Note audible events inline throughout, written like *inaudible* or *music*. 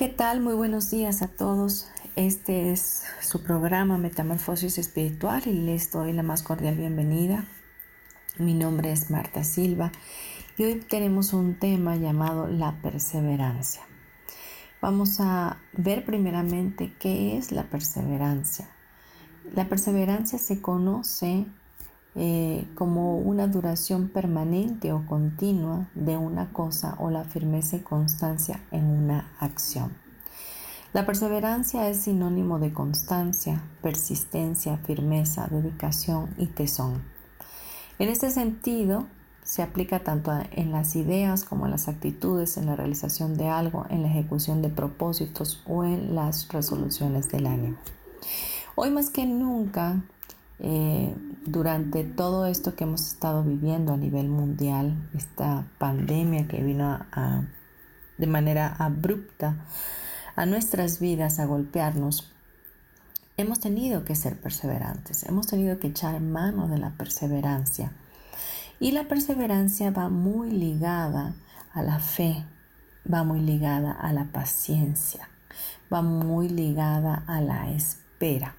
¿Qué tal? Muy buenos días a todos. Este es su programa Metamorfosis Espiritual y les doy la más cordial bienvenida. Mi nombre es Marta Silva y hoy tenemos un tema llamado la perseverancia. Vamos a ver primeramente qué es la perseverancia. La perseverancia se conoce eh, como una duración permanente o continua de una cosa o la firmeza y constancia en una acción. La perseverancia es sinónimo de constancia, persistencia, firmeza, dedicación y tesón. En este sentido, se aplica tanto en las ideas como en las actitudes, en la realización de algo, en la ejecución de propósitos o en las resoluciones del ánimo. Hoy más que nunca eh, durante todo esto que hemos estado viviendo a nivel mundial, esta pandemia que vino de manera abrupta a nuestras vidas a golpearnos, hemos tenido que ser perseverantes, hemos tenido que echar mano de la perseverancia. Y la perseverancia va muy ligada a la fe, va muy ligada a la paciencia, va muy ligada a la espera.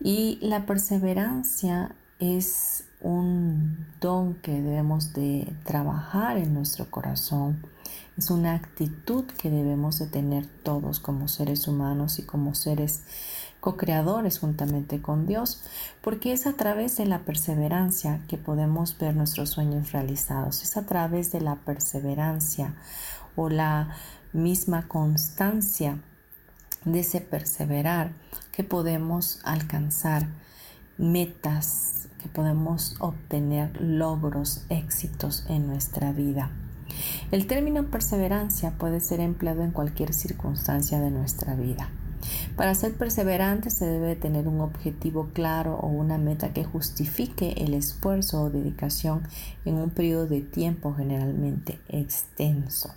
Y la perseverancia es un don que debemos de trabajar en nuestro corazón. Es una actitud que debemos de tener todos como seres humanos y como seres co-creadores juntamente con Dios, porque es a través de la perseverancia que podemos ver nuestros sueños realizados. Es a través de la perseverancia o la misma constancia de ese perseverar que podemos alcanzar metas, que podemos obtener logros, éxitos en nuestra vida. El término perseverancia puede ser empleado en cualquier circunstancia de nuestra vida. Para ser perseverante se debe tener un objetivo claro o una meta que justifique el esfuerzo o dedicación en un periodo de tiempo generalmente extenso.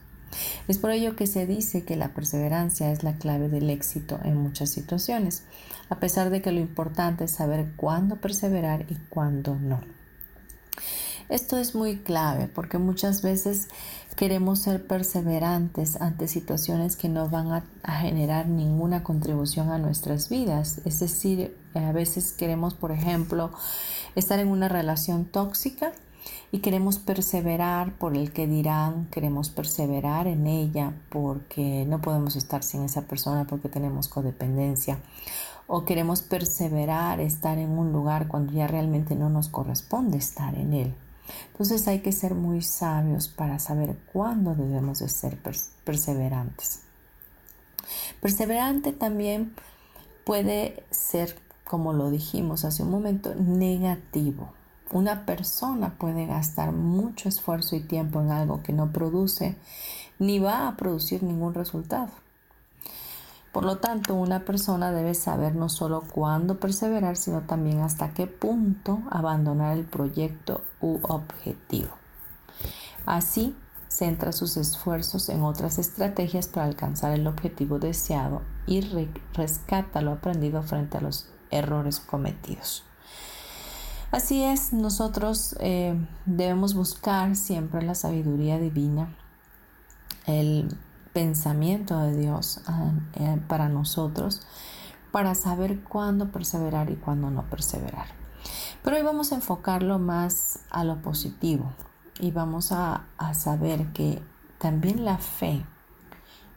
Es por ello que se dice que la perseverancia es la clave del éxito en muchas situaciones, a pesar de que lo importante es saber cuándo perseverar y cuándo no. Esto es muy clave porque muchas veces queremos ser perseverantes ante situaciones que no van a, generar ninguna contribución a nuestras vidas. Es decir, a veces queremos, por ejemplo, estar en una relación tóxica y queremos perseverar por el que dirán, queremos perseverar en ella porque no podemos estar sin esa persona porque tenemos codependencia o queremos perseverar estar en un lugar cuando ya realmente no nos corresponde estar en él. Entonces hay que ser muy sabios para saber cuándo debemos de ser perseverantes. Perseverante también puede ser, como lo dijimos hace un momento, negativo. Una persona puede gastar mucho esfuerzo y tiempo en algo que no produce ni va a producir ningún resultado. Por lo tanto, una persona debe saber no solo cuándo perseverar, sino también hasta qué punto abandonar el proyecto u objetivo. Así, centra sus esfuerzos en otras estrategias para alcanzar el objetivo deseado y rescata lo aprendido frente a los errores cometidos. Así es, nosotros eh, debemos buscar siempre la sabiduría divina, el pensamiento de Dios ah, eh, para nosotros, para saber cuándo perseverar y cuándo no perseverar. Pero hoy vamos a enfocarlo más a lo positivo y vamos a, saber que también la fe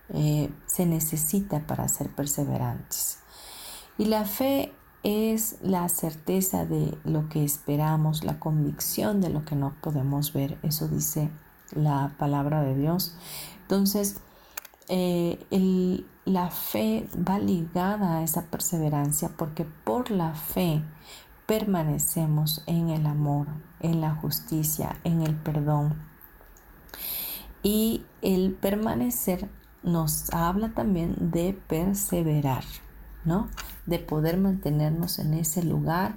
eh, se necesita para ser perseverantes. Y la fe es la certeza de lo que esperamos, la convicción de lo que no podemos ver. Eso dice la palabra de Dios. Entonces, eh, la fe va ligada a esa perseverancia porque por la fe permanecemos en el amor, en la justicia, en el perdón. Y el permanecer nos habla también de perseverar, ¿no? De poder mantenernos en ese lugar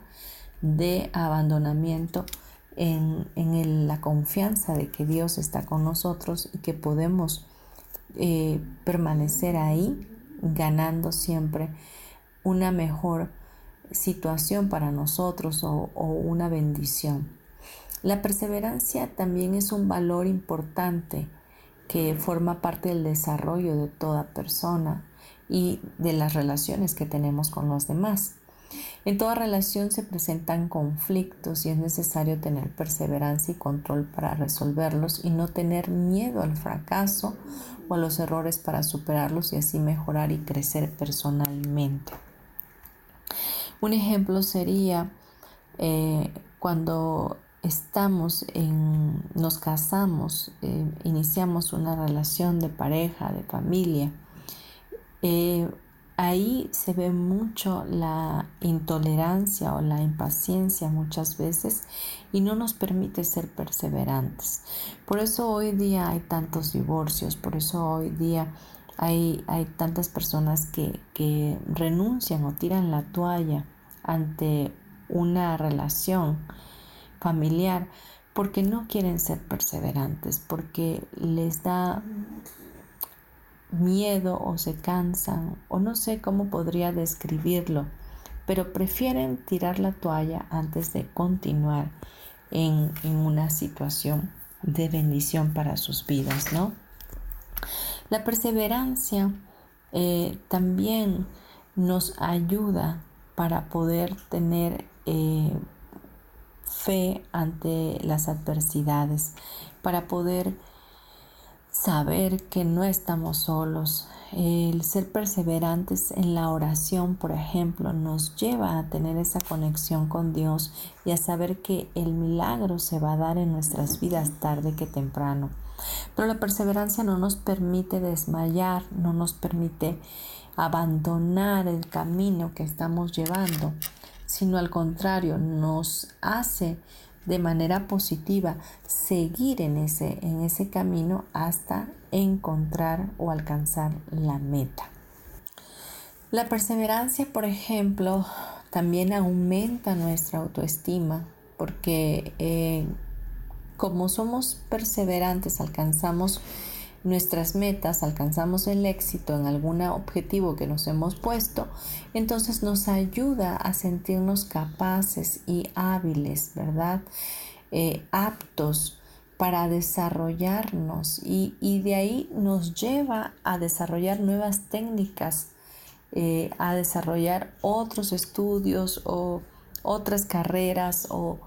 de abandonamiento, en, la confianza de que Dios está con nosotros y que podemos eh, permanecer ahí ganando siempre una mejor situación para nosotros o una bendición. La perseverancia también es un valor importante que forma parte del desarrollo de toda persona y de las relaciones que tenemos con los demás. En toda relación se presentan conflictos y es necesario tener perseverancia y control para resolverlos y no tener miedo al fracaso o a los errores para superarlos y así mejorar y crecer personalmente. Un ejemplo sería eh, cuando estamos en, nos casamos, eh, iniciamos una relación de pareja, de familia, eh, ahí se ve mucho la intolerancia o la impaciencia muchas veces y no nos permite ser perseverantes. Por eso hoy día hay tantos divorcios, por eso hoy día hay, hay tantas personas que, que renuncian o tiran la toalla ante una relación familiar porque no quieren ser perseverantes, porque les da miedo o se cansan o no sé cómo podría describirlo, pero prefieren tirar la toalla antes de continuar en, una situación de bendición para sus vidas, ¿no? La perseverancia eh, también nos ayuda para poder tener eh, fe ante las adversidades, para poder saber que no estamos solos. El ser perseverantes en la oración, por ejemplo, nos lleva a tener esa conexión con Dios y a saber que el milagro se va a dar en nuestras vidas tarde que temprano. Pero la perseverancia no nos permite desmayar, no nos permite abandonar el camino que estamos llevando, sino al contrario, nos hace de manera positiva seguir en ese, en ese camino hasta encontrar o alcanzar la meta. La perseverancia, por ejemplo, también aumenta nuestra autoestima porque eh, como somos perseverantes alcanzamos nuestras metas, alcanzamos el éxito en algún objetivo que nos hemos puesto, entonces nos ayuda a sentirnos capaces y hábiles, ¿verdad? Eh, aptos para desarrollarnos y, de ahí nos lleva a desarrollar nuevas técnicas, eh, a desarrollar otros estudios o otras carreras o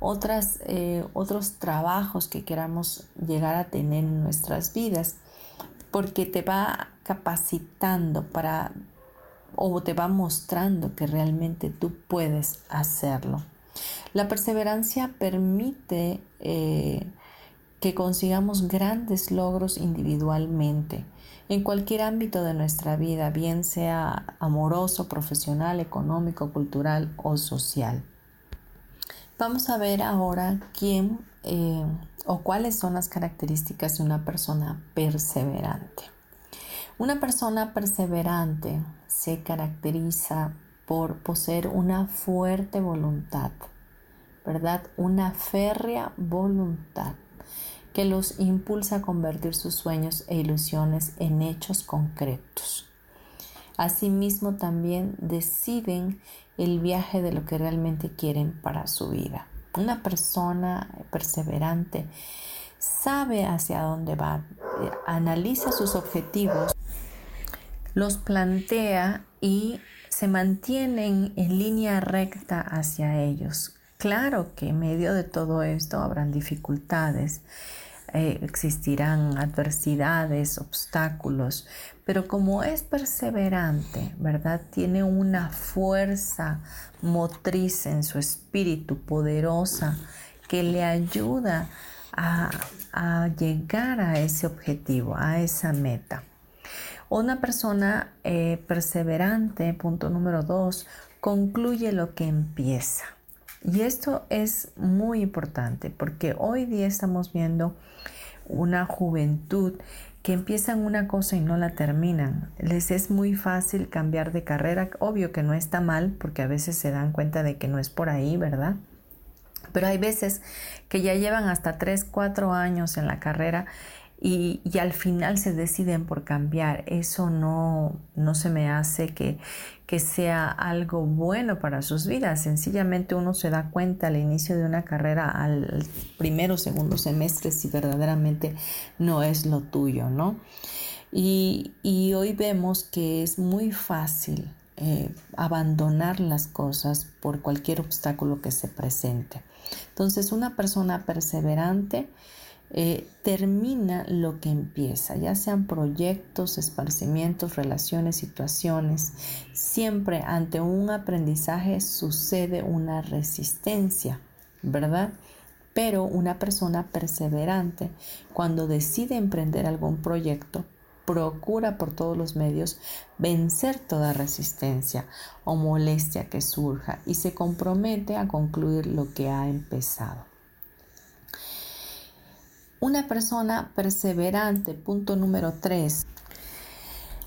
otras, eh, otros trabajos que queramos llegar a tener en nuestras vidas, porque te va capacitando para o te va mostrando que realmente tú puedes hacerlo. La perseverancia permite eh, que consigamos grandes logros individualmente en cualquier ámbito de nuestra vida, bien sea amoroso, profesional, económico, cultural o social. Vamos a ver ahora quién eh, o cuáles son las características de una persona perseverante. Una persona perseverante se caracteriza por poseer una fuerte voluntad, ¿verdad? Una férrea voluntad que los impulsa a convertir sus sueños e ilusiones en hechos concretos. Asimismo también deciden el viaje de lo que realmente quieren para su vida. Una persona perseverante sabe hacia dónde va, eh, analiza sus objetivos, los plantea y se mantienen en línea recta hacia ellos. Claro que en medio de todo esto habrán dificultades, eh, existirán adversidades, obstáculos, pero como es perseverante, ¿verdad? Tiene una fuerza motriz en su espíritu poderosa que le ayuda a, llegar a ese objetivo, a esa meta. Una persona eh, perseverante, punto número dos, concluye lo que empieza. Y esto es muy importante porque hoy día estamos viendo una juventud que empiezan una cosa y no la terminan. Les es muy fácil cambiar de carrera. Obvio que no está mal porque a veces se dan cuenta de que no es por ahí, ¿verdad? Pero hay veces que ya llevan hasta 3, 4 años en la carrera y, al final se deciden por cambiar. Eso no, no se me hace que, que sea algo bueno para sus vidas. Sencillamente uno se da cuenta al inicio de una carrera, al primero o segundo semestre, si verdaderamente no es lo tuyo, ¿no? Y, hoy vemos que es muy fácil eh, abandonar las cosas por cualquier obstáculo que se presente. Entonces, una persona perseverante eh, termina lo que empieza, ya sean proyectos, esparcimientos, relaciones, situaciones. Siempre ante un aprendizaje sucede una resistencia, ¿verdad? Pero una persona perseverante, cuando decide emprender algún proyecto, procura por todos los medios vencer toda resistencia o molestia que surja y se compromete a concluir lo que ha empezado. Una persona perseverante, punto número 3,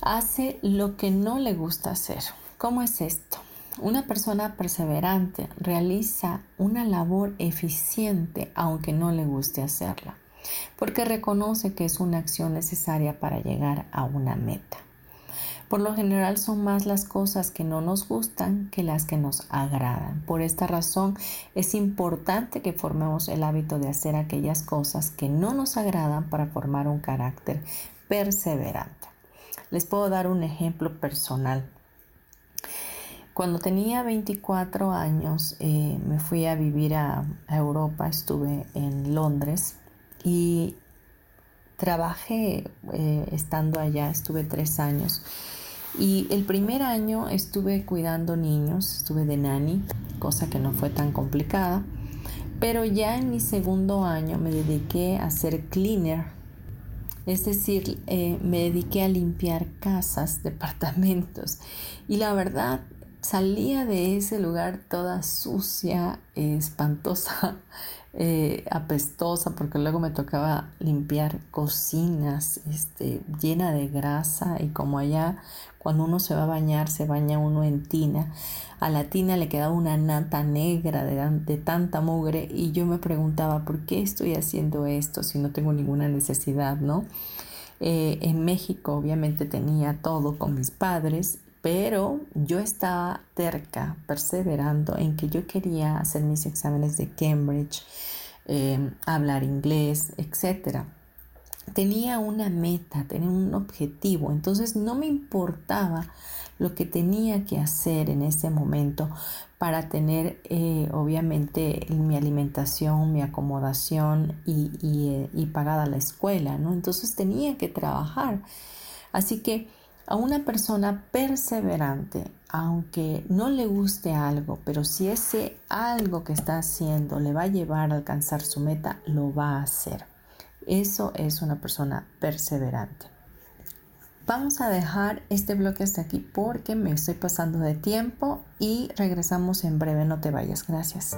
hace lo que no le gusta hacer. ¿Cómo es esto? Una persona perseverante realiza una labor eficiente aunque no le guste hacerla, porque reconoce que es una acción necesaria para llegar a una meta. Por lo general son más las cosas que no nos gustan que las que nos agradan. Por esta razón es importante que formemos el hábito de hacer aquellas cosas que no nos agradan para formar un carácter perseverante. Les puedo dar un ejemplo personal. Cuando tenía 24 años eh, me fui a vivir a, Europa, estuve en Londres y trabajé eh, estando allá, estuve tres años y el primer año estuve cuidando niños, estuve de nani, cosa que no fue tan complicada. Pero ya en mi segundo año me dediqué a ser cleaner, es decir, eh, me dediqué a limpiar casas, *laughs* departamentos. Y la verdad, salía de ese lugar toda sucia, espantosa, eh, apestosa, porque luego me tocaba limpiar cocinas este, llena de grasa y como allá cuando uno se va a bañar, se baña uno en tina. A la tina le quedaba una nata negra de, tanta mugre y yo me preguntaba, ¿por qué estoy haciendo esto si no tengo ninguna necesidad, no? Eh, en México obviamente tenía todo con mis padres, pero yo estaba terca, perseverando en que yo quería hacer mis exámenes de Cambridge, eh, hablar inglés, etcétera tenía una meta, tenía un objetivo, entonces no me importaba lo que tenía que hacer en ese momento para tener eh, obviamente mi alimentación, mi acomodación y, y, eh, pagada la escuela, ¿no? Entonces tenía que trabajar. Así que a una persona perseverante, aunque no le guste algo, pero si ese algo que está haciendo le va a llevar a alcanzar su meta, lo va a hacer. Eso es una persona perseverante. Vamos a dejar este bloque hasta aquí porque me estoy pasando de tiempo y regresamos en breve. No te vayas. Gracias.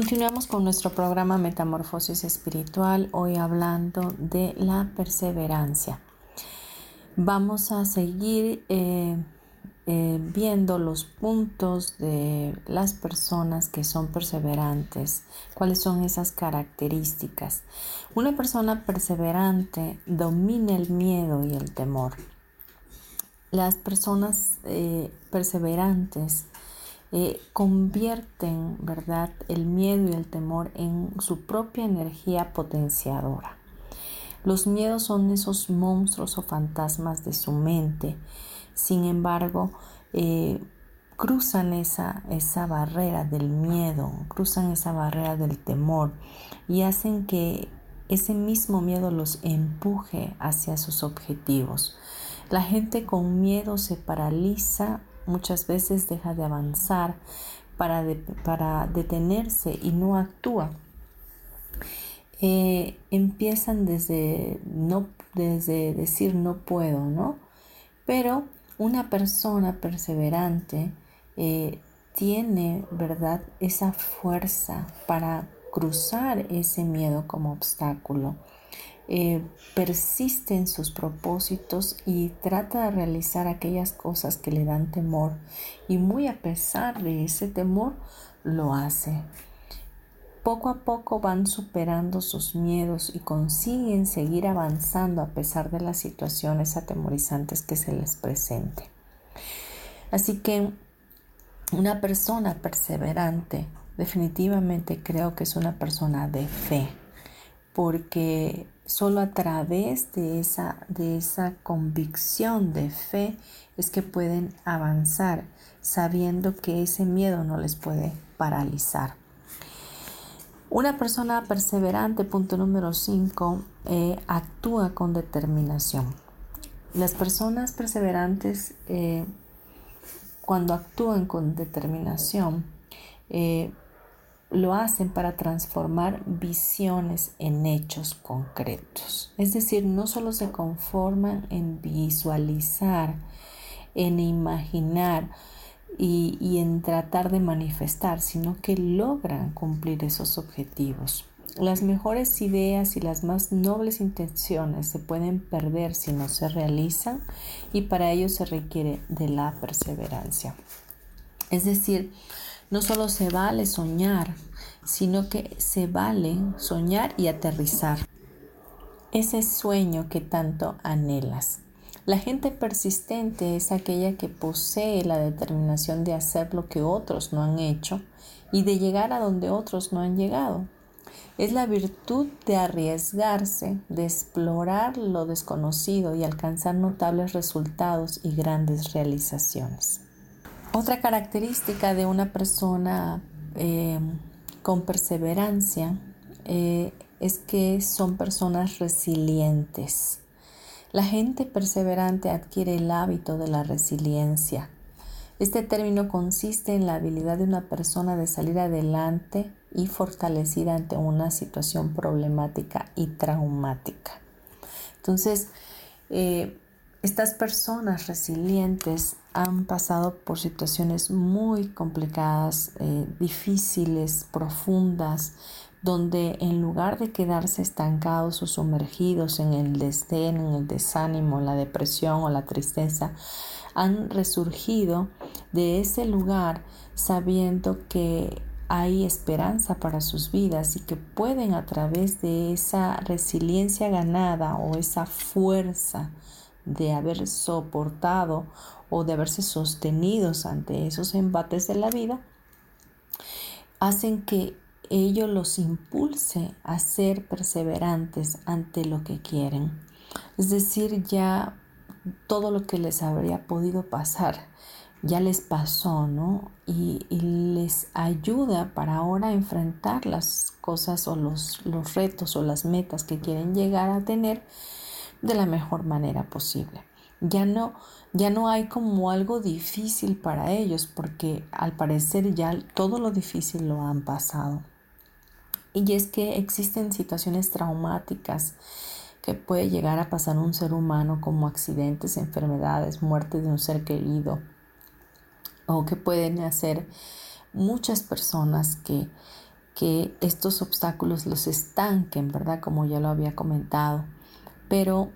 Continuamos con nuestro programa Metamorfosis Espiritual, hoy hablando de la perseverancia. Vamos a seguir eh, eh, viendo los puntos de las personas que son perseverantes, cuáles son esas características. Una persona perseverante domina el miedo y el temor. Las personas eh, perseverantes eh, convierten, ¿verdad?, el miedo y el temor en su propia energía potenciadora. Los miedos son esos monstruos o fantasmas de su mente, sin embargo, eh, cruzan esa, esa barrera del miedo, cruzan esa barrera del temor y hacen que ese mismo miedo los empuje hacia sus objetivos. La gente con miedo se paraliza muchas veces deja de avanzar para, para detenerse y no actúa. Eh, empiezan desde, no, desde decir no puedo, ¿no? Pero una persona perseverante eh, tiene, ¿verdad?, esa fuerza para cruzar ese miedo como obstáculo eh, persiste en sus propósitos y trata de realizar aquellas cosas que le dan temor y muy a pesar de ese temor lo hace. Poco a poco van superando sus miedos y consiguen seguir avanzando a pesar de las situaciones atemorizantes que se les presente. Así que una persona perseverante definitivamente creo que es una persona de fe porque solo a través de esa, de esa convicción de fe es que pueden avanzar sabiendo que ese miedo no les puede paralizar. Una persona perseverante, punto número 5, eh, actúa con determinación. Las personas perseverantes, eh, cuando actúan con determinación, eh, lo hacen para transformar visiones en hechos concretos. Es decir, no solo se conforman en visualizar, en imaginar y, en tratar de manifestar, sino que logran cumplir esos objetivos. Las mejores ideas y las más nobles intenciones se pueden perder si no se realizan y para ello se requiere de la perseverancia. Es decir, no solo se vale soñar, sino que se vale soñar y aterrizar. Ese sueño que tanto anhelas. La gente persistente es aquella que posee la determinación de hacer lo que otros no han hecho y de llegar a donde otros no han llegado. Es la virtud de arriesgarse, de explorar lo desconocido y alcanzar notables resultados y grandes realizaciones. Otra característica de una persona eh, con perseverancia eh, es que son personas resilientes. La gente perseverante adquiere el hábito de la resiliencia. Este término consiste en la habilidad de una persona de salir adelante y fortalecida ante una situación problemática y traumática. Entonces, eh, estas personas resilientes han pasado por situaciones muy complicadas, eh, difíciles, profundas, donde en lugar de quedarse estancados o sumergidos en el desdén, en el desánimo, la depresión o la tristeza, han resurgido de ese lugar sabiendo que hay esperanza para sus vidas y que pueden a través de esa resiliencia ganada o esa fuerza de haber soportado o de haberse sostenidos ante esos embates de la vida, hacen que ello los impulse a ser perseverantes ante lo que quieren. Es decir, ya todo lo que les habría podido pasar ya les pasó, ¿no? Y, les ayuda para ahora enfrentar las cosas o los, los retos o las metas que quieren llegar a tener de la mejor manera posible. Ya no, ya no hay como algo difícil para ellos porque al parecer ya todo lo difícil lo han pasado. Y es que existen situaciones traumáticas que puede llegar a pasar un ser humano como accidentes, enfermedades, muerte de un ser querido o que pueden hacer muchas personas que, que estos obstáculos los estanquen, ¿verdad? Como ya lo había comentado. Pero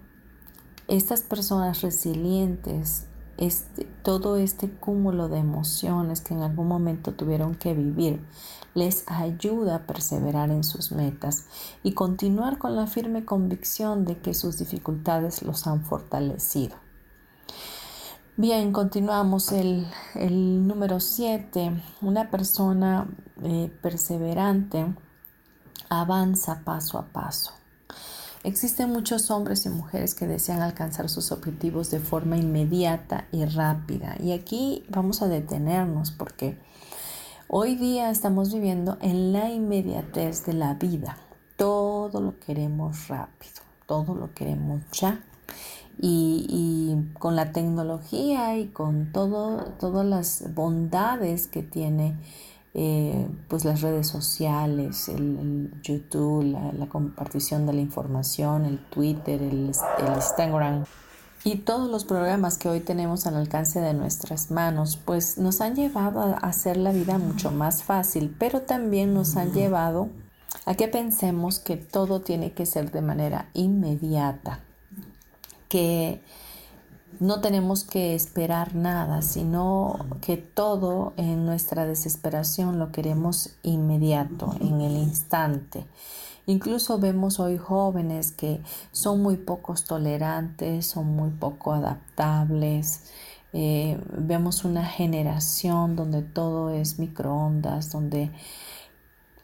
estas personas resilientes este, todo este cúmulo de emociones que en algún momento tuvieron que vivir les ayuda a perseverar en sus metas y continuar con la firme convicción de que sus dificultades los han fortalecido. Bien, continuamos el, número 7. Una persona eh, perseverante avanza paso a paso. Existen muchos hombres y mujeres que desean alcanzar sus objetivos de forma inmediata y rápida. Y aquí vamos a detenernos porque hoy día estamos viviendo en la inmediatez de la vida. Todo lo queremos rápido, todo lo queremos ya. Y, con la tecnología y con todas las bondades que tiene eh, pues las redes sociales, el, YouTube, la, compartición de la información, el Twitter, el, el Instagram. Y todos los programas que hoy tenemos al alcance de nuestras manos, pues nos han llevado a hacer la vida mucho más fácil, pero también nos han llevado a que pensemos que todo tiene que ser de manera inmediata, que no tenemos que esperar nada, sino que todo en nuestra desesperación lo queremos inmediato, en el instante. Incluso vemos hoy jóvenes que son muy pocos tolerantes, son muy poco adaptables. Eh, vemos una generación donde todo es microondas, donde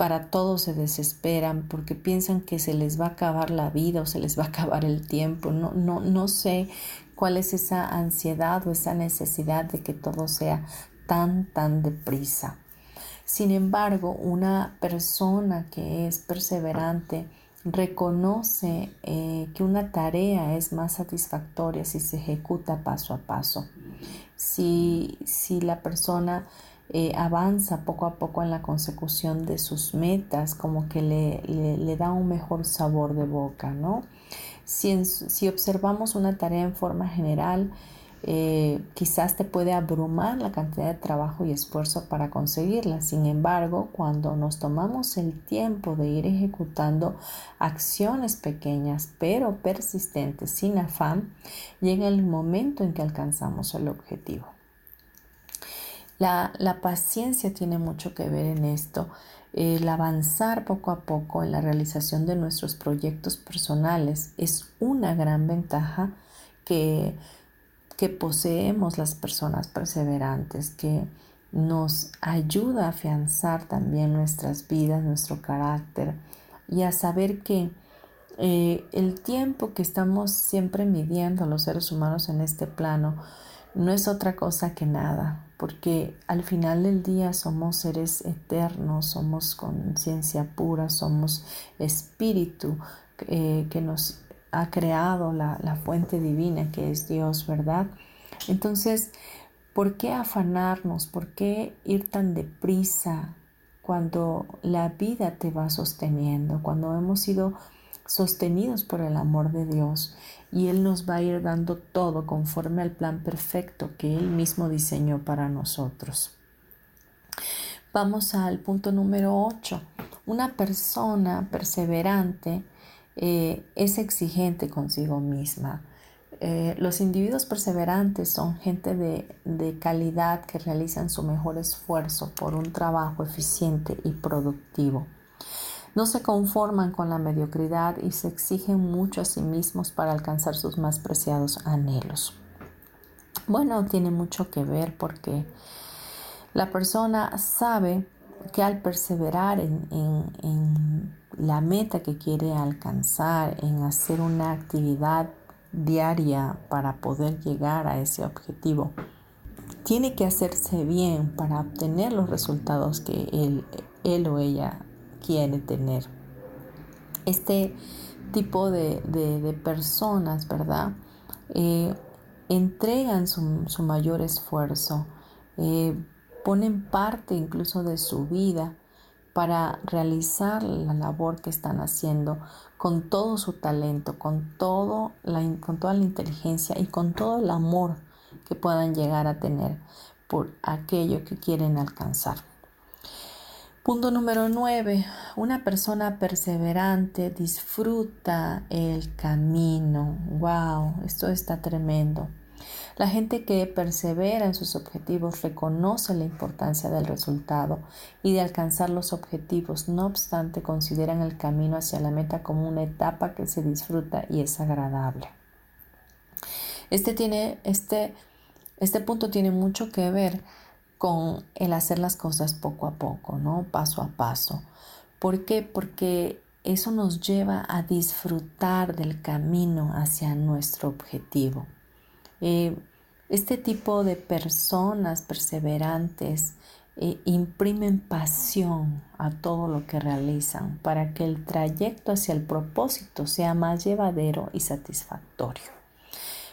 para todo se desesperan porque piensan que se les va a acabar la vida o se les va a acabar el tiempo. No, no, no sé cuál es esa ansiedad o esa necesidad de que todo sea tan, tan deprisa. Sin embargo, una persona que es perseverante reconoce eh, que una tarea es más satisfactoria si se ejecuta paso a paso. Si, si la persona eh, avanza poco a poco en la consecución de sus metas, como que le, le da un mejor sabor de boca, ¿no? Si, observamos una tarea en forma general, eh, quizás te puede abrumar la cantidad de trabajo y esfuerzo para conseguirla. Sin embargo, cuando nos tomamos el tiempo de ir ejecutando acciones pequeñas pero persistentes sin afán, llega el momento en que alcanzamos el objetivo. La, la paciencia tiene mucho que ver en esto. El avanzar poco a poco en la realización de nuestros proyectos personales es una gran ventaja que, que poseemos las personas perseverantes, que nos ayuda a afianzar también nuestras vidas, nuestro carácter y a saber que eh, el tiempo que estamos siempre midiendo los seres humanos en este plano no es otra cosa que nada, porque al final del día somos seres eternos, somos conciencia pura, somos espíritu eh, que nos ha creado la, la fuente divina que es Dios, ¿verdad? Entonces, ¿por qué afanarnos? ¿Por qué ir tan deprisa cuando la vida te va sosteniendo? Cuando hemos sido sostenidos por el amor de Dios y Él nos va a ir dando todo conforme al plan perfecto que Él mismo diseñó para nosotros. Vamos al punto número 8. Una persona perseverante eh, es exigente consigo misma. Eh, los individuos perseverantes son gente de, de calidad que realizan su mejor esfuerzo por un trabajo eficiente y productivo. No se conforman con la mediocridad y se exigen mucho a sí mismos para alcanzar sus más preciados anhelos. Bueno, tiene mucho que ver porque la persona sabe que al perseverar en, la meta que quiere alcanzar, en hacer una actividad diaria para poder llegar a ese objetivo, tiene que hacerse bien para obtener los resultados que él, él o ella quiere tener. Este tipo de, personas, ¿verdad? Eh, entregan su, mayor esfuerzo, eh, ponen parte incluso de su vida para realizar la labor que están haciendo con todo su talento, con, todo la, con toda la inteligencia y con todo el amor que puedan llegar a tener por aquello que quieren alcanzar. Punto número 9. Una persona perseverante disfruta el camino. ¡Wow! Esto está tremendo. La gente que persevera en sus objetivos reconoce la importancia del resultado y de alcanzar los objetivos, no obstante consideran el camino hacia la meta como una etapa que se disfruta y es agradable. Este, tiene, este, este punto tiene mucho que ver con el hacer las cosas poco a poco, ¿no? Paso a paso. ¿Por qué? Porque eso nos lleva a disfrutar del camino hacia nuestro objetivo. Eh, este tipo de personas perseverantes eh, imprimen pasión a todo lo que realizan para que el trayecto hacia el propósito sea más llevadero y satisfactorio.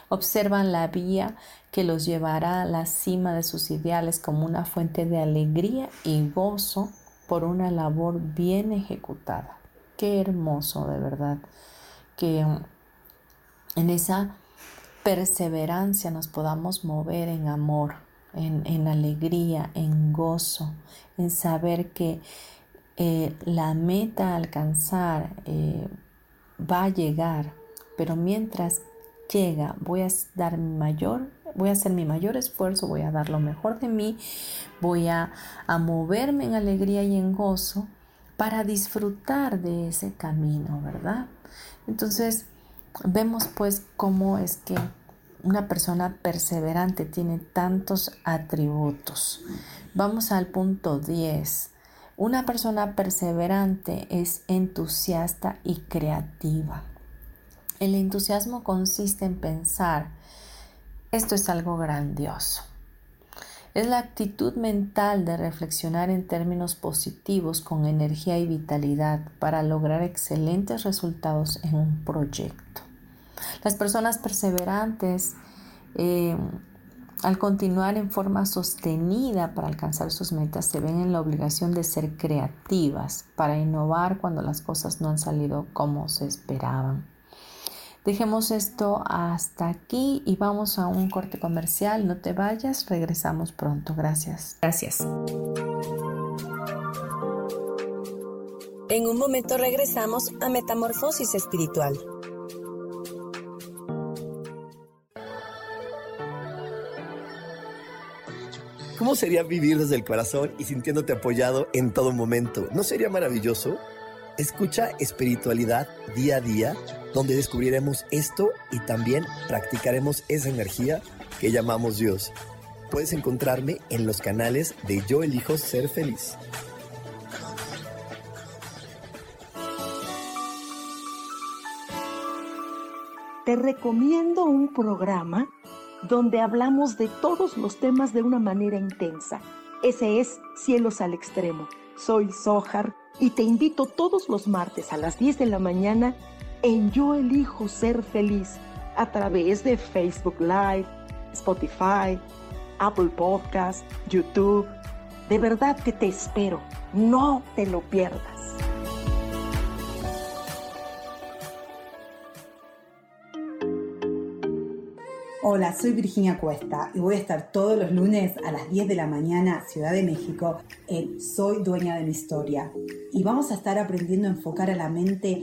Observan la vía que los llevará a la cima de sus ideales como una fuente de alegría y gozo por una labor bien ejecutada. Qué hermoso de verdad que en esa perseverancia nos podamos mover en amor, en, alegría, en gozo, en saber que eh, la meta a alcanzar eh, va a llegar, pero mientras llega voy a dar mi mayor, voy a hacer mi mayor esfuerzo, voy a dar lo mejor de mí, voy a, a moverme en alegría y en gozo para disfrutar de ese camino, ¿verdad? Entonces, vemos pues cómo es que una persona perseverante tiene tantos atributos. Vamos al punto 10. Una persona perseverante es entusiasta y creativa. El entusiasmo consiste en pensar, esto es algo grandioso. Es la actitud mental de reflexionar en términos positivos con energía y vitalidad para lograr excelentes resultados en un proyecto. Las personas perseverantes, eh, al continuar en forma sostenida para alcanzar sus metas, se ven en la obligación de ser creativas para innovar cuando las cosas no han salido como se esperaban. Dejemos esto hasta aquí y vamos a un corte comercial. No te vayas, regresamos pronto. Gracias. Gracias. En un momento regresamos a Metamorfosis Espiritual. ¿Cómo sería vivir desde el corazón y sintiéndote apoyado en todo momento? ¿No sería maravilloso? Escucha espiritualidad día a día, donde descubriremos esto y también practicaremos esa energía que llamamos Dios. Puedes encontrarme en los canales de Yo elijo ser feliz. Te recomiendo un programa donde hablamos de todos los temas de una manera intensa. Ese es Cielos al Extremo. Soy Sohar y te invito todos los martes a las 10 de la mañana en Yo Elijo Ser Feliz a través de Facebook Live, Spotify, Apple Podcast, YouTube. De verdad que te espero. No te lo pierdas. Hola, soy Virginia Cuesta y voy a estar todos los lunes a las 10 de la mañana, Ciudad de México, en Soy Dueña de mi Historia. Y vamos a estar aprendiendo a enfocar a la mente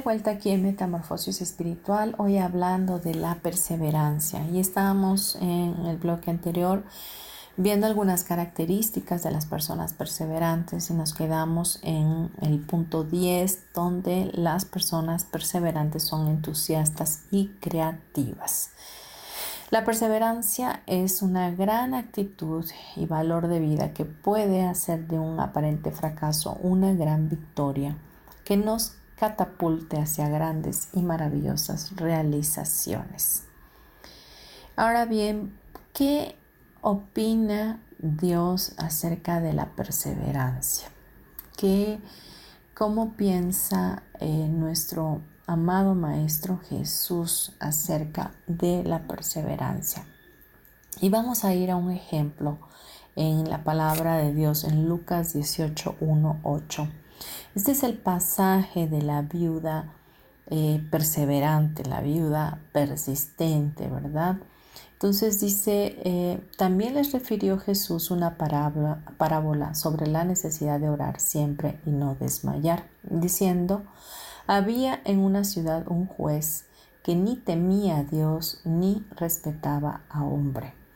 Vuelta aquí en Metamorfosis Espiritual, hoy hablando de la perseverancia. Y estábamos en el bloque anterior viendo algunas características de las personas perseverantes y nos quedamos en el punto 10 donde las personas perseverantes son entusiastas y creativas. La perseverancia es una gran actitud y valor de vida que puede hacer de un aparente fracaso una gran victoria que nos catapulte hacia grandes y maravillosas realizaciones. Ahora bien, ¿qué opina Dios acerca de la perseverancia? ¿Qué, ¿Cómo piensa eh, nuestro amado Maestro Jesús acerca de la perseverancia? Y vamos a ir a un ejemplo en la palabra de Dios en Lucas 18, 1, 8. Este es el pasaje de la viuda eh, perseverante, la viuda persistente, ¿verdad? Entonces dice, eh, también les refirió Jesús una parábola, parábola sobre la necesidad de orar siempre y no desmayar, diciendo, había en una ciudad un juez que ni temía a Dios ni respetaba a hombre.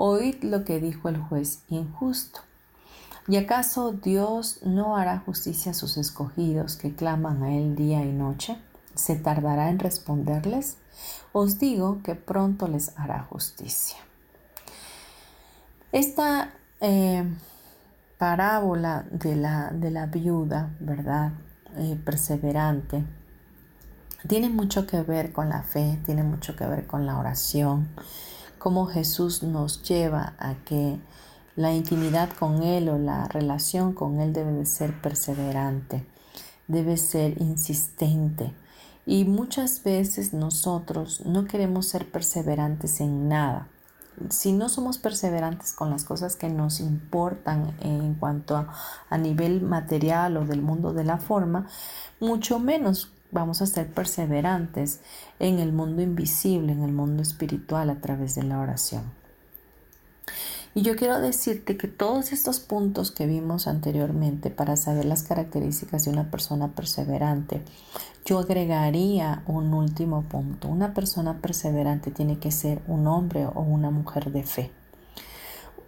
Oíd lo que dijo el juez injusto. ¿Y acaso Dios no hará justicia a sus escogidos que claman a Él día y noche? ¿Se tardará en responderles? Os digo que pronto les hará justicia. Esta eh, parábola de la, viuda, ¿verdad? Eh, perseverante, tiene mucho que ver con la fe, tiene mucho que ver con la oración, cómo Jesús nos lleva a que la intimidad con Él o la relación con Él debe de ser perseverante, debe ser insistente. Y muchas veces nosotros no queremos ser perseverantes en nada. Si no somos perseverantes con las cosas que nos importan en cuanto a nivel material o del mundo de la forma, mucho menos vamos a ser perseverantes en el mundo invisible, en el mundo espiritual a través de la oración. Y yo quiero decirte que todos estos puntos que vimos anteriormente para saber las características de una persona perseverante, yo agregaría un último punto. Una persona perseverante tiene que ser un hombre o una mujer de fe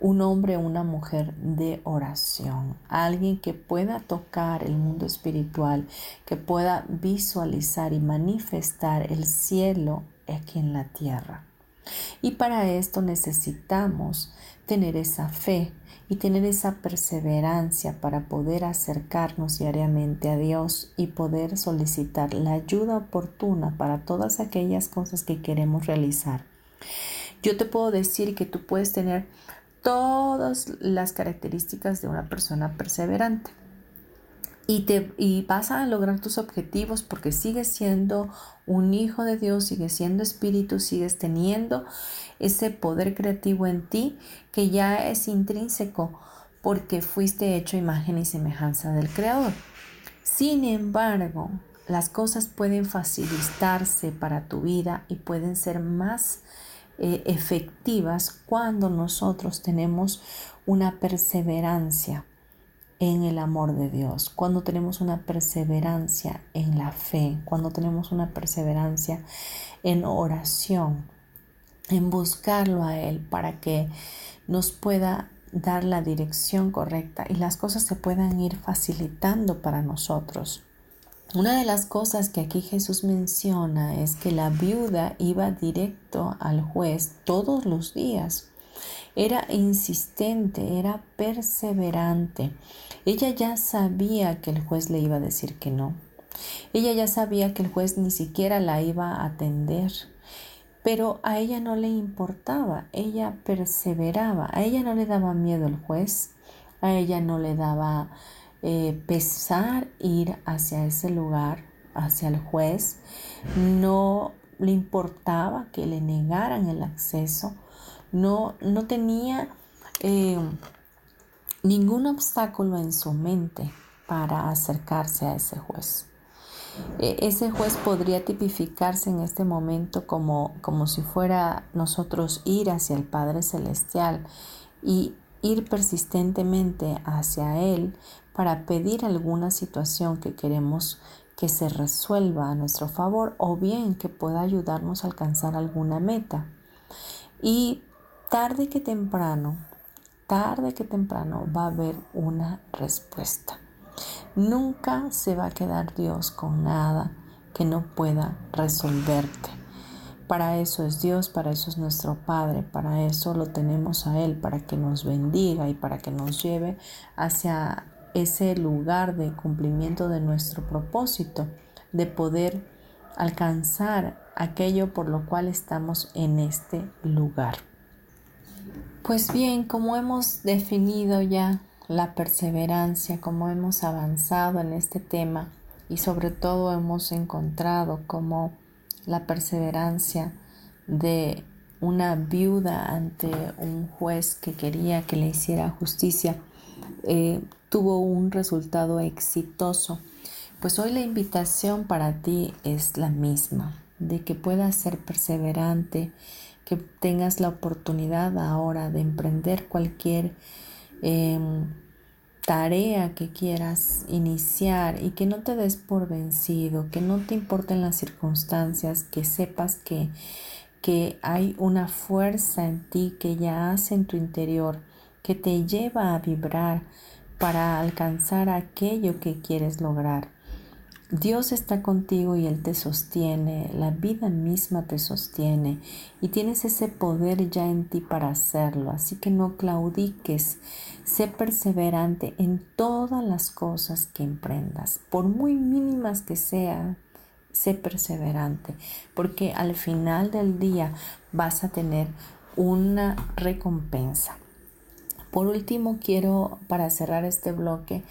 un hombre o una mujer de oración, alguien que pueda tocar el mundo espiritual, que pueda visualizar y manifestar el cielo aquí en la tierra. Y para esto necesitamos tener esa fe y tener esa perseverancia para poder acercarnos diariamente a Dios y poder solicitar la ayuda oportuna para todas aquellas cosas que queremos realizar. Yo te puedo decir que tú puedes tener todas las características de una persona perseverante. Y, te, y vas a lograr tus objetivos porque sigues siendo un hijo de Dios, sigues siendo espíritu, sigues teniendo ese poder creativo en ti que ya es intrínseco porque fuiste hecho imagen y semejanza del Creador. Sin embargo, las cosas pueden facilitarse para tu vida y pueden ser más eh, efectivas cuando nosotros tenemos una perseverancia en el amor de Dios, cuando tenemos una perseverancia en la fe, cuando tenemos una perseverancia en oración, en buscarlo a Él para que nos pueda dar la dirección correcta y las cosas se puedan ir facilitando para nosotros. Una de las cosas que aquí Jesús menciona es que la viuda iba directo al juez todos los días. Era insistente, era perseverante. Ella ya sabía que el juez le iba a decir que no. Ella ya sabía que el juez ni siquiera la iba a atender. Pero a ella no le importaba, ella perseveraba, a ella no le daba miedo el juez, a ella no le daba eh, pesar ir hacia ese lugar, hacia el juez, no le importaba que le negaran el acceso, no, no tenía eh, ningún obstáculo en su mente para acercarse a ese juez. E, ese juez podría tipificarse en este momento como, como si fuera nosotros ir hacia el Padre Celestial y ir persistentemente hacia Él para pedir alguna situación que queremos que se resuelva a nuestro favor o bien que pueda ayudarnos a alcanzar alguna meta. Y tarde que temprano, tarde que temprano va a haber una respuesta. Nunca se va a quedar Dios con nada que no pueda resolverte. Para eso es Dios, para eso es nuestro Padre, para eso lo tenemos a Él, para que nos bendiga y para que nos lleve hacia ese lugar de cumplimiento de nuestro propósito, de poder alcanzar aquello por lo cual estamos en este lugar. Pues bien, como hemos definido ya la perseverancia, como hemos avanzado en este tema y sobre todo hemos encontrado como la perseverancia de una viuda ante un juez que quería que le hiciera justicia eh, tuvo un resultado exitoso. Pues hoy la invitación para ti es la misma, de que puedas ser perseverante, que tengas la oportunidad ahora de emprender cualquier Em, tarea que quieras iniciar y que no te des por vencido, que no te importen las circunstancias, que sepas que, que hay una fuerza en ti que ya hace en tu interior, que te lleva a vibrar para alcanzar aquello que quieres lograr. Dios está contigo y Él te sostiene, la vida misma te sostiene y tienes ese poder ya en ti para hacerlo. Así que no claudiques, sé perseverante en todas las cosas que emprendas, por muy mínimas que sean, sé perseverante, porque al final del día vas a tener una recompensa. Por último, quiero, para cerrar este bloque,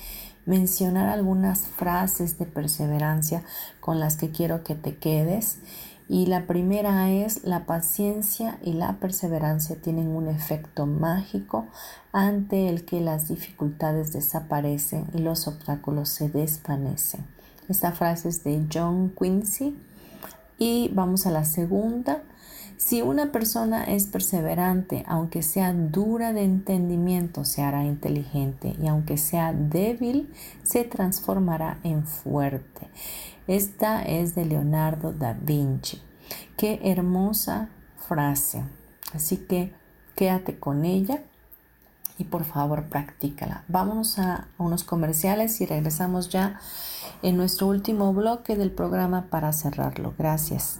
mencionar algunas frases de perseverancia con las que quiero que te quedes. Y la primera es, la paciencia y la perseverancia tienen un efecto mágico ante el que las dificultades desaparecen y los obstáculos se desvanecen. Esta frase es de John Quincy. Y vamos a la segunda. Si una persona es perseverante, aunque sea dura de entendimiento, se hará inteligente y aunque sea débil, se transformará en fuerte. Esta es de Leonardo da Vinci. Qué hermosa frase. Así que quédate con ella y por favor practícala. Vámonos a unos comerciales y regresamos ya en nuestro último bloque del programa para cerrarlo. Gracias.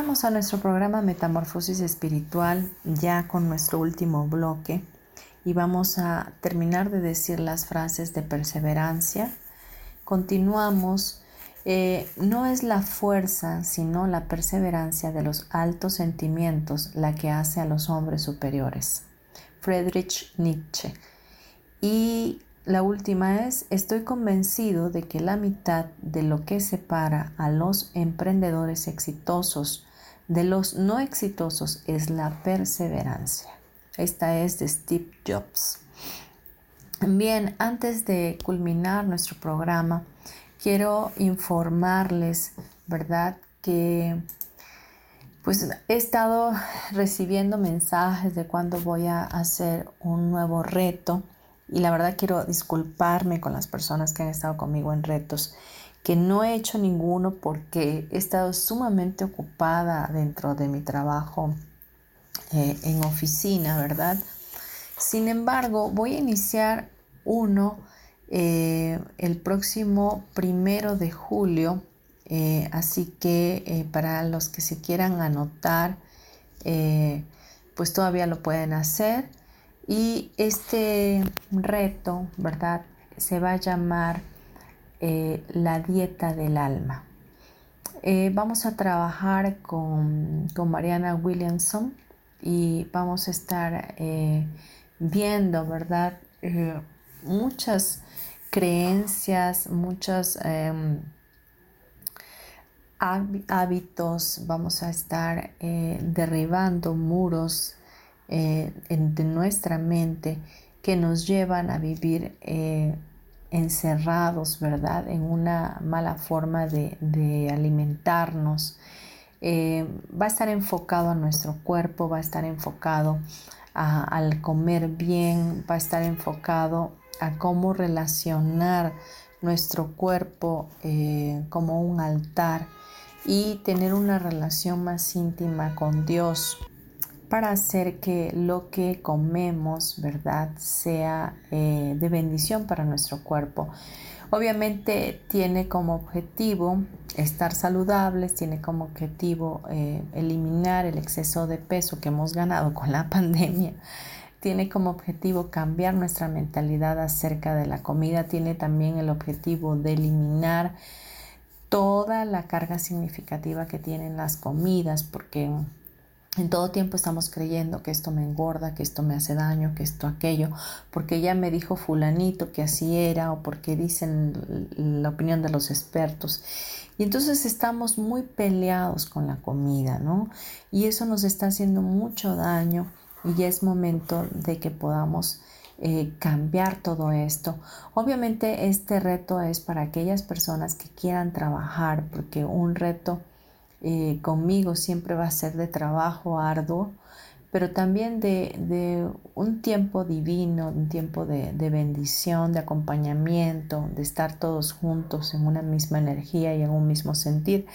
A nuestro programa Metamorfosis Espiritual ya con nuestro último bloque y vamos a terminar de decir las frases de perseverancia. Continuamos eh, no es la fuerza, sino la perseverancia de los altos sentimientos la que hace a los hombres superiores. Friedrich Nietzsche. Y la última es, estoy convencido de que la mitad de lo que separa a los emprendedores exitosos de los no exitosos es la perseverancia. Esta es de Steve Jobs. Bien, antes de culminar nuestro programa, quiero informarles, ¿verdad? Que pues he estado recibiendo mensajes de cuándo voy a hacer un nuevo reto y la verdad quiero disculparme con las personas que han estado conmigo en retos, que no he hecho ninguno porque he estado sumamente ocupada dentro de mi trabajo eh, en oficina, ¿verdad? Sin embargo, voy a iniciar uno eh, el próximo primero de julio. Eh, así que para los que se quieran anotar, pues todavía lo pueden hacer. Y este reto, ¿verdad? Se va a llamar la dieta del alma. vamos a trabajar con, con, Mariana Williamson y vamos a estar viendo, ¿verdad? muchas creencias, muchos em, hábitos, vamos a estar eh, derribando muros eh, de nuestra mente que nos llevan a vivir eh, encerrados, ¿verdad? En una mala forma de, alimentarnos. va a estar enfocado a nuestro cuerpo, va a estar enfocado al comer bien, va a estar enfocado a cómo relacionar nuestro cuerpo eh, como un altar y tener una relación más íntima con Dios para hacer que lo que comemos, ¿verdad?, sea eh, de bendición para nuestro cuerpo. Obviamente tiene como objetivo estar saludables, tiene como objetivo eh, eliminar el exceso de peso que hemos ganado con la *laughs* pandemia tiene como objetivo cambiar nuestra mentalidad acerca de la comida, tiene también el objetivo de eliminar toda la carga significativa que tienen las comidas, porque en todo tiempo estamos creyendo que esto me engorda, que esto me hace daño, que esto aquello, porque ya me dijo fulanito que así era o porque dicen la opinión de los expertos. Y entonces estamos muy peleados con la comida, ¿no? Y eso nos está haciendo mucho daño y es momento de que podamos eh, cambiar todo esto. Obviamente este reto es para aquellas personas que quieran trabajar, porque un reto conmigo siempre va a ser de trabajo arduo, pero también de, un tiempo divino, un tiempo de, de, bendición, de acompañamiento, de estar todos juntos en una misma energía y en un mismo sentir.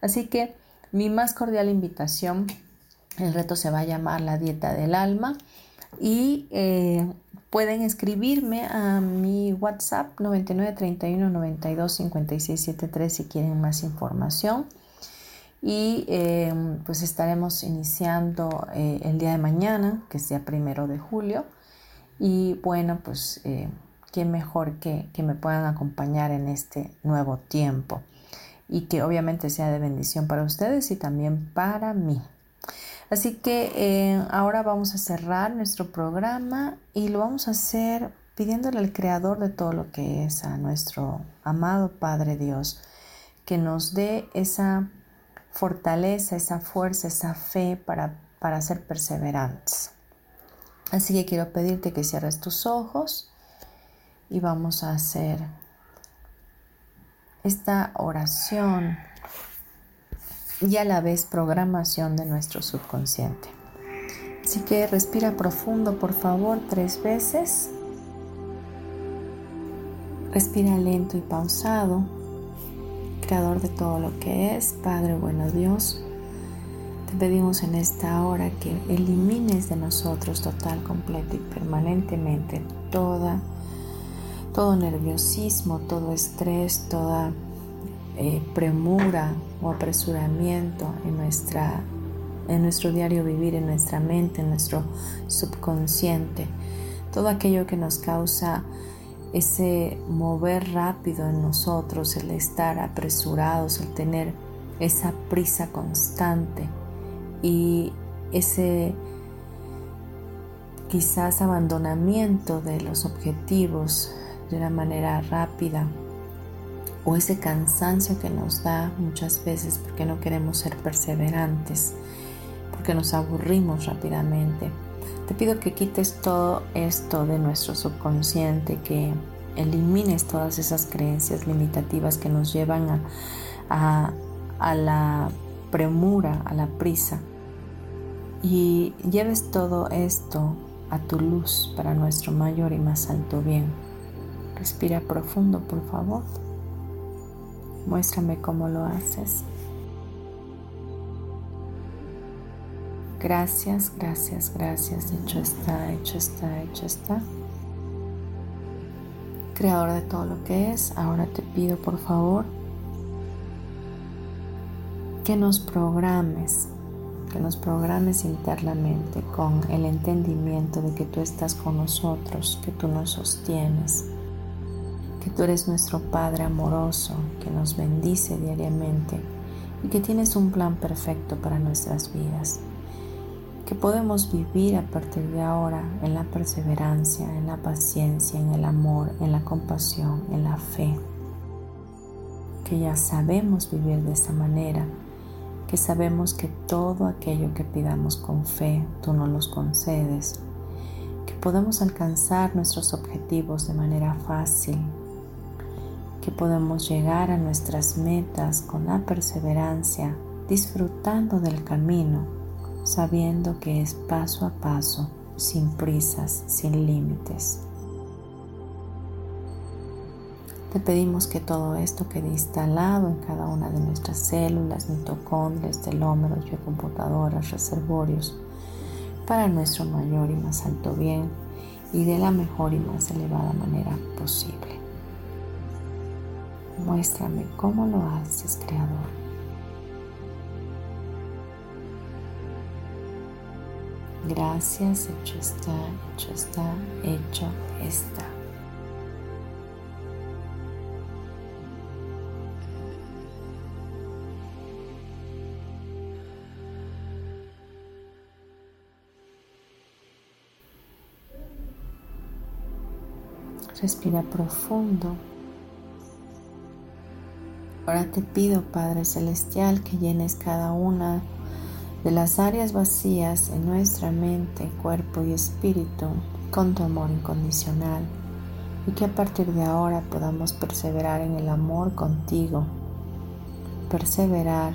Así que mi más cordial invitación el reto se va a llamar la dieta del alma y eh, pueden escribirme a mi WhatsApp 9931 92 56 73 si quieren más información. Y eh, pues estaremos iniciando eh, el día de mañana, que día primero de julio. Y bueno, pues eh, qué mejor que, que me puedan acompañar en este nuevo tiempo y que obviamente sea de bendición para ustedes y también para mí. Así que ahora vamos a cerrar nuestro programa y lo vamos a hacer pidiéndole al Creador de todo lo que es, a nuestro amado Padre Dios, que nos dé esa fortaleza, esa fuerza, esa fe para, para ser perseverantes. Así que quiero pedirte que cierres tus ojos y vamos a hacer esta oración y a la vez programación de nuestro subconsciente. Así que respira profundo, por favor, tres veces. Respira lento y pausado creador de todo lo que es, Padre bueno Dios, te pedimos en esta hora que elimines de nosotros total, completo y permanentemente toda, todo nerviosismo, todo estrés, toda eh, premura o apresuramiento en, nuestra, en nuestro diario vivir, en nuestra mente, en nuestro subconsciente. Todo aquello que nos causa ese mover rápido en nosotros, el estar apresurados, el tener esa prisa constante y ese quizás abandonamiento de los objetivos de una manera rápida o ese cansancio que nos da muchas veces porque no queremos ser perseverantes, porque nos aburrimos rápidamente te pido que quites todo esto de nuestro subconsciente, que elimines todas esas creencias limitativas que nos llevan a, la premura, a la prisa. Y lleves todo esto a tu luz para nuestro mayor y más alto bien. Respira profundo, por favor. Muéstrame cómo lo haces. Gracias, gracias, gracias. Hecho está, hecho está, hecho está. Creador de todo lo que es, ahora te pido por favor que nos programes, que nos programes internamente con el entendimiento de que tú estás con nosotros, que tú nos sostienes, que tú eres nuestro Padre amoroso, que nos bendice diariamente y que tienes un plan perfecto para nuestras vidas que podemos vivir a partir de ahora en la perseverancia, en la paciencia, en el amor, en la compasión, en la fe. Que ya sabemos vivir de esa manera, que sabemos que todo aquello que pidamos con fe, tú nos los concedes, que podemos alcanzar nuestros objetivos de manera fácil, que podemos llegar a nuestras metas con la perseverancia, disfrutando del camino sabiendo que es paso a paso, sin prisas, sin límites. Te pedimos que todo esto quede instalado en cada una de nuestras células, mitocondrias, telómeros, biocomputadoras, reservorios, para nuestro mayor y más alto bien y de la mejor y más elevada manera posible. Muéstrame cómo lo haces, Creador. Gracias, hecho está, hecho está, hecho está. Respira profundo. Ahora te pido, Padre Celestial, que llenes cada una las áreas vacías en nuestra mente, cuerpo y espíritu con tu amor incondicional y que a partir de ahora podamos perseverar en el amor contigo, perseverar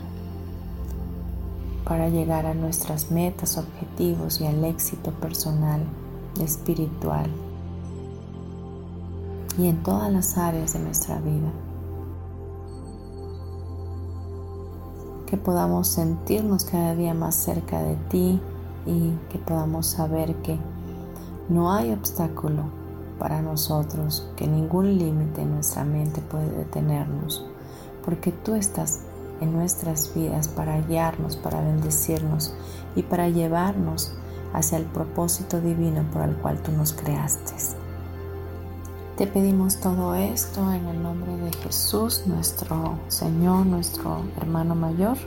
para llegar a nuestras metas, objetivos y al éxito personal, espiritual y en todas las áreas de nuestra vida. Que podamos sentirnos cada día más cerca de ti y que podamos saber que no hay obstáculo para nosotros, que ningún límite en nuestra mente puede detenernos, porque tú estás en nuestras vidas para guiarnos, para bendecirnos y para llevarnos hacia el propósito divino por el cual tú nos creaste. Te pedimos todo esto en el nombre de Jesús, nuestro Señor, nuestro hermano mayor,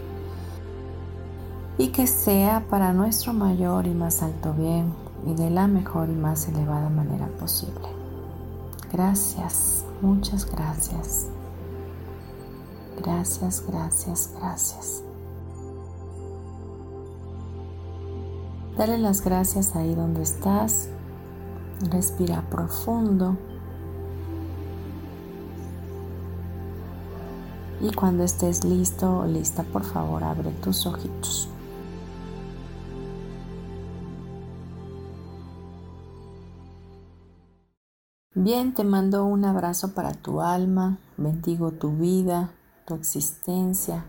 y que sea para nuestro mayor y más alto bien y de la mejor y más elevada manera posible. Gracias, muchas gracias. Gracias, gracias, gracias. Dale las gracias ahí donde estás. Respira profundo. Y cuando estés listo o lista, por favor, abre tus ojitos. Bien, te mando un abrazo para tu alma, bendigo tu vida, tu existencia,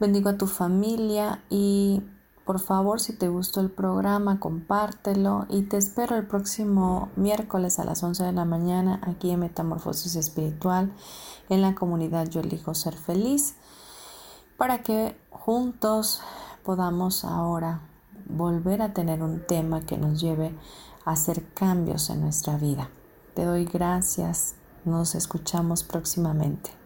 bendigo a tu familia y por favor si te gustó el programa compártelo y te espero el próximo miércoles a las 11 de la mañana aquí en Metamorfosis Espiritual en la comunidad Yo elijo ser feliz para que juntos podamos ahora volver a tener un tema que nos lleve a hacer cambios en nuestra vida. Te doy gracias. Nos escuchamos próximamente.